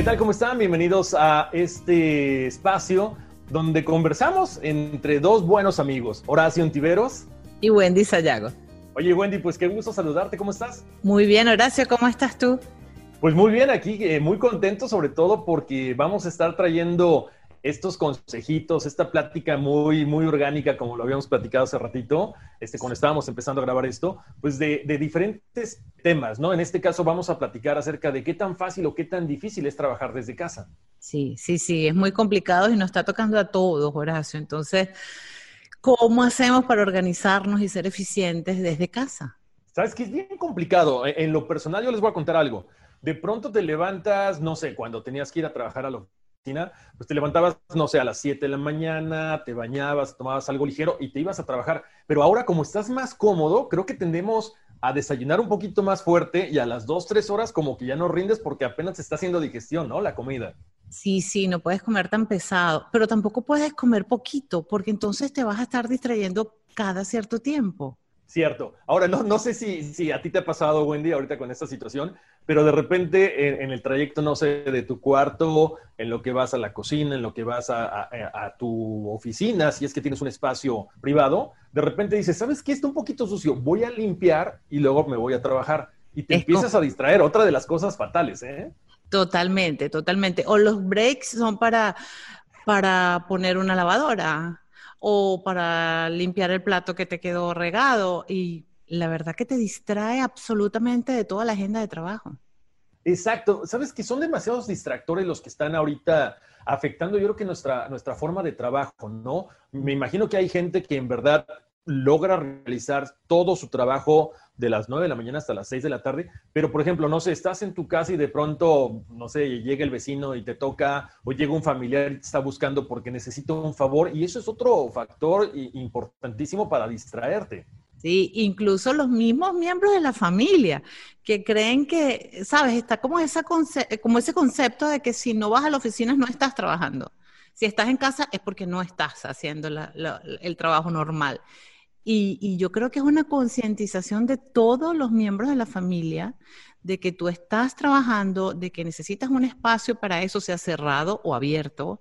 ¿Qué tal? ¿Cómo están? Bienvenidos a este espacio donde conversamos entre dos buenos amigos, Horacio Antiveros y Wendy Sayago. Oye Wendy, pues qué gusto saludarte, ¿cómo estás? Muy bien, Horacio, ¿cómo estás tú? Pues muy bien, aquí eh, muy contento sobre todo porque vamos a estar trayendo estos consejitos, esta plática muy, muy orgánica, como lo habíamos platicado hace ratito, este, cuando estábamos empezando a grabar esto, pues de, de, diferentes temas, ¿no? En este caso vamos a platicar acerca de qué tan fácil o qué tan difícil es trabajar desde casa. Sí, sí, sí, es muy complicado y nos está tocando a todos, Horacio. Entonces, ¿cómo hacemos para organizarnos y ser eficientes desde casa? Sabes que es bien complicado. En lo personal, yo les voy a contar algo. De pronto te levantas, no sé, cuando tenías que ir a trabajar a pues te levantabas, no sé, a las 7 de la mañana, te bañabas, tomabas algo ligero y te ibas a trabajar. Pero ahora, como estás más cómodo, creo que tendemos a desayunar un poquito más fuerte y a las 2, 3 horas como que ya no rindes porque apenas se está haciendo digestión, ¿no? La comida. Sí, sí, no puedes comer tan pesado, pero tampoco puedes comer poquito porque entonces te vas a estar distrayendo cada cierto tiempo. Cierto. Ahora, no, no sé si, si a ti te ha pasado, Wendy, ahorita con esta situación, pero de repente en, el trayecto, no sé, de tu cuarto, en lo que vas a la cocina, en lo que vas a, tu oficina, si es que tienes un espacio privado, de repente dices, ¿sabes qué? Está un poquito sucio, voy a limpiar y luego me voy a trabajar. Y te empiezas a distraer, otra de las cosas fatales, ¿eh? Totalmente, totalmente. O los breaks son para, para poner una lavadora o para limpiar el plato que te quedó regado y la verdad que te distrae absolutamente de toda la agenda de trabajo. Exacto. Sabes que son demasiados distractores los que están ahorita afectando, yo creo que nuestra, nuestra forma de trabajo, ¿no? Me imagino que hay gente que en verdad logra realizar todo su trabajo de las 9 de la mañana hasta las 6 de la tarde, pero por ejemplo, no sé, estás en tu casa y de pronto, no sé, llega el vecino y te toca, o llega un familiar y te está buscando porque necesita un favor, y eso es otro factor importantísimo para distraerte. Sí, incluso los mismos miembros de la familia que creen que, sabes, está como, esa como ese concepto de que si no vas a la oficina no estás trabajando. Si estás en casa es porque no estás haciendo el trabajo normal. Y, yo creo que es una concientización de todos los miembros de la familia de que tú estás trabajando, de que necesitas un espacio para eso, sea cerrado o abierto,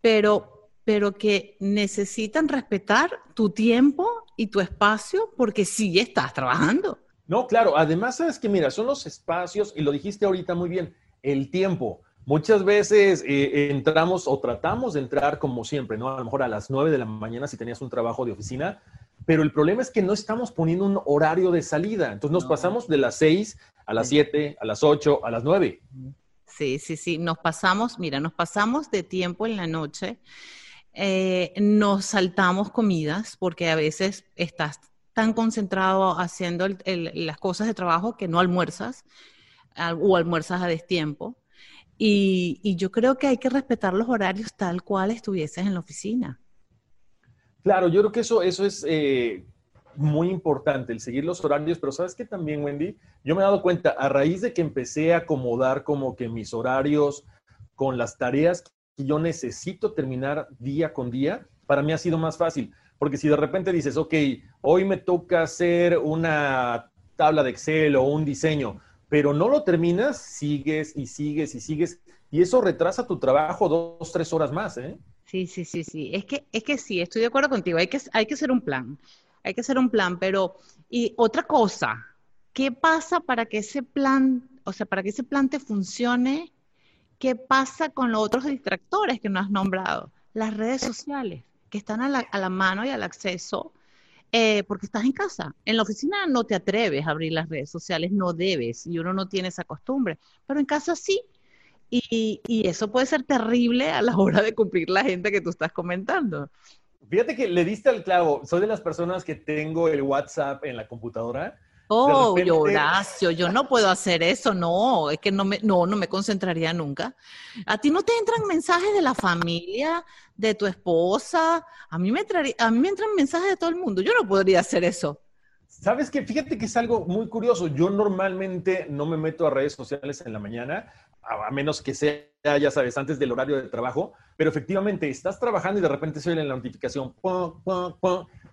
pero, pero que necesitan respetar tu tiempo y tu espacio porque sí estás trabajando. No, claro, además sabes que mira, son los espacios, y lo dijiste ahorita muy bien, el tiempo. Muchas veces eh, entramos o tratamos de entrar como siempre, ¿no? A lo mejor a las 9 de la mañana si tenías un trabajo de oficina, pero el problema es que no estamos poniendo un horario de salida. Entonces nos pasamos de las 6 a las 7, a las 8, a las 9. Sí, sí, sí, nos pasamos, mira, nos pasamos de tiempo en la noche, eh, nos saltamos comidas porque a veces estás tan concentrado haciendo las cosas de trabajo que no almuerzas o almuerzas a destiempo. Y, y yo creo que hay que respetar los horarios tal cual estuvieses en la oficina. Claro, yo creo que eso, eso es eh, muy importante, el seguir los horarios, pero sabes que también, Wendy, yo me he dado cuenta, a raíz de que empecé a acomodar como que mis horarios con las tareas que yo necesito terminar día con día, para mí ha sido más fácil. Porque si de repente dices, ok, hoy me toca hacer una tabla de Excel o un diseño, pero no lo terminas, sigues y sigues y sigues. Y eso retrasa tu trabajo dos, tres horas más, ¿eh? Sí, sí, sí, sí. Es que, es que sí, estoy de acuerdo contigo. Hay que, hay que hacer un plan. Hay que hacer un plan, pero, y otra cosa, ¿qué pasa para que ese plan, o sea, para que ese plan te funcione ¿qué pasa con los otros distractores que no has nombrado? Las redes sociales, que están a la, mano y al acceso, eh, porque estás en casa. En la oficina no te atreves a abrir las redes sociales, no debes, y uno no tiene esa costumbre, pero en casa sí. Y, y eso puede ser terrible a la hora de cumplir la gente que tú estás comentando. Fíjate que le diste al clavo. Soy de las personas que tengo el WhatsApp en la computadora Oh, Horacio, yo no puedo hacer eso, no, es que no me, no, no me concentraría nunca. ¿A ti no te entran mensajes de la familia, de tu esposa? A mí me, a mí me entran mensajes de todo el mundo, yo no podría hacer eso. Sabes que fíjate que es algo muy curioso. Yo normalmente no me meto a redes sociales en la mañana, a, menos que sea, ya sabes, antes del horario de trabajo, pero efectivamente estás trabajando y de repente se oye la notificación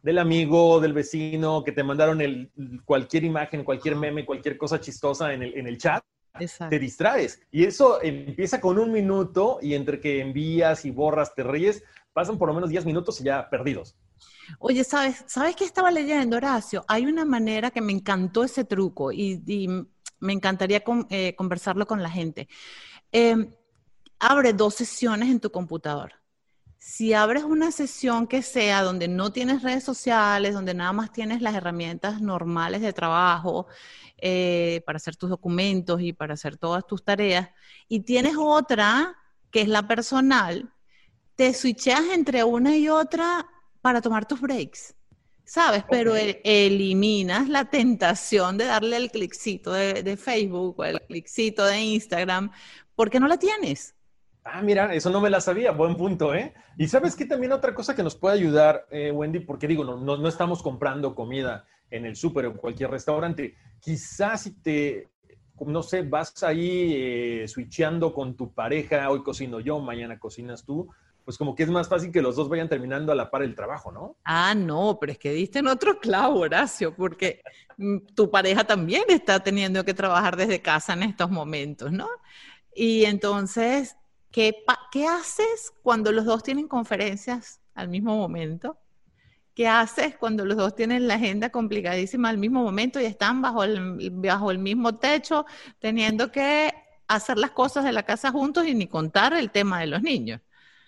del amigo, del vecino, que te mandaron el, cualquier imagen, cualquier meme, cualquier cosa chistosa en el, en el chat. Te distraes. Y eso empieza con un minuto y entre que envías y borras, te ríes, pasan por lo menos 10 minutos y ya perdidos. Oye, ¿sabes, ¿sabes qué estaba leyendo, Horacio? Hay una manera que me encantó ese truco y, me encantaría eh, conversarlo con la gente. Em, abre dos sesiones en tu computador si abres una sesión que sea donde no tienes redes sociales, donde nada más tienes las herramientas normales de trabajo eh, para hacer tus documentos y para hacer todas tus tareas, y tienes otra que es la personal, te switcheas entre una y otra para tomar tus breaks. ¿Sabes? Pero eliminas la tentación de darle el cliccito de, de Facebook o el cliccito de Instagram porque no la tienes. Ah, mira, eso no me la sabía, buen punto, ¿eh? Y sabes que también otra cosa que nos puede ayudar, eh, Wendy, porque digo, no, no, estamos comprando comida en el súper o en cualquier restaurante. Quizás si te, no sé, vas ahí eh, switcheando con tu pareja, hoy cocino yo, mañana cocinas tú, pues como que es más fácil que los dos vayan terminando a la par el trabajo, ¿no? Ah, no, pero es que diste en otro clavo, Horacio, porque mm, tu pareja también está teniendo que trabajar desde casa en estos momentos, ¿no? Y entonces ¿Qué, haces cuando los dos tienen conferencias al mismo momento? ¿Qué haces cuando los dos tienen la agenda complicadísima al mismo momento y están bajo el, bajo el mismo techo, teniendo que hacer las cosas de la casa juntos y ni contar el tema de los niños?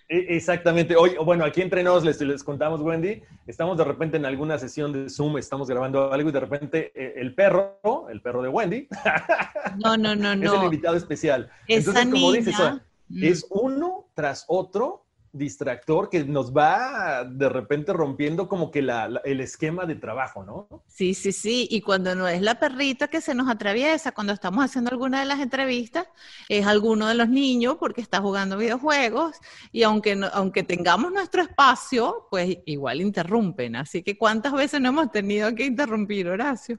E, exactamente. Hoy, bueno, aquí entre nos les, les contamos, Wendy, estamos de repente en alguna sesión de Zoom, estamos grabando algo y de repente eh, el perro, el perro de Wendy, no, no, no, no. es el invitado especial. Esa Entonces, como dices, es uno tras otro distractor que nos va de repente rompiendo como que el esquema de trabajo, ¿no? Sí, sí, sí. Y cuando no es la perrita que se nos atraviesa, cuando estamos haciendo alguna de las entrevistas, es alguno de los niños porque está jugando videojuegos y aunque, aunque tengamos nuestro espacio, pues igual interrumpen. Así que ¿cuántas veces no hemos tenido que interrumpir, Horacio?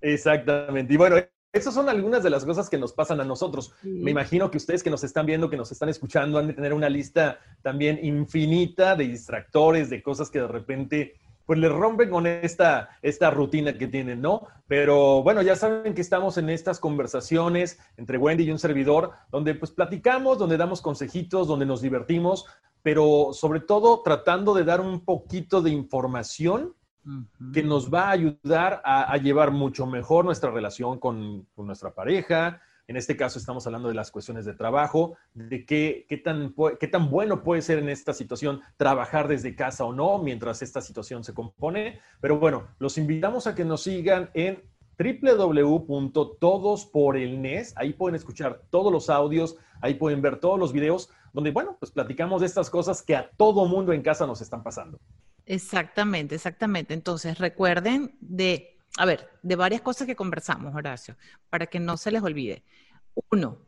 Exactamente. Y bueno, esas son algunas de las cosas que nos pasan a nosotros. Me imagino que ustedes que nos están viendo, que nos están escuchando, han de tener una lista también infinita de distractores, de cosas que de repente pues les rompen con esta, esta rutina que tienen, ¿no? Pero bueno, ya saben que estamos en estas conversaciones entre Wendy y un servidor, donde pues platicamos, donde damos consejitos, donde nos divertimos, pero sobre todo tratando de dar un poquito de información que nos va a ayudar a, llevar mucho mejor nuestra relación con, nuestra pareja. En este caso estamos hablando de las cuestiones de trabajo, de qué, qué, tan, qué tan bueno puede ser en esta situación trabajar desde casa o no mientras esta situación se compone. Pero bueno, los invitamos a que nos sigan en www.todosporelnes. Ahí pueden escuchar todos los audios, ahí pueden ver todos los videos, donde, bueno, pues platicamos de estas cosas que a todo mundo en casa nos están pasando. Exactamente, exactamente. Entonces, recuerden de, a ver, de varias cosas que conversamos, Horacio, para que no se les olvide. Uno,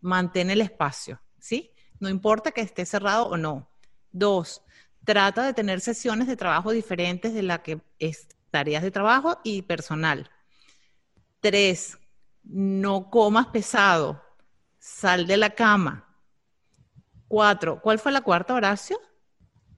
mantén el espacio, ¿sí? No importa que esté cerrado o no. Dos, trata de tener sesiones de trabajo diferentes de la que es tareas de trabajo y personal. Tres, no comas pesado. Sal de la cama. Cuatro, ¿cuál fue la cuarta, Horacio?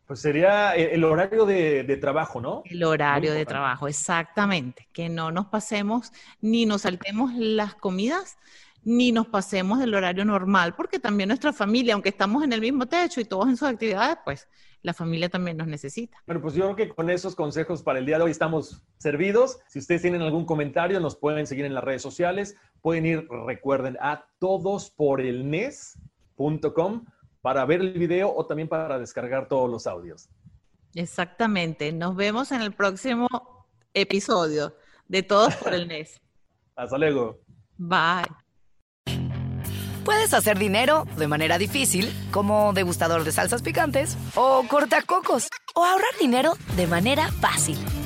Pues sería el horario de, trabajo, ¿no? El horario de trabajo, exactamente. Que no nos pasemos, ni nos saltemos las comidas, ni nos pasemos del horario normal, porque también nuestra familia, aunque estamos en el mismo techo y todos en sus actividades, pues la familia también nos necesita. Bueno, pues yo creo que con esos consejos para el día de hoy estamos servidos. Si ustedes tienen algún comentario, nos pueden seguir en las redes sociales. Pueden ir, recuerden, a todos para ver el video o también para descargar todos los audios. Exactamente. Nos vemos en el próximo episodio de Todos por el NES. Hasta luego. Bye. Puedes hacer dinero de manera difícil, como degustador de salsas picantes, o cortacocos, o ahorrar dinero de manera fácil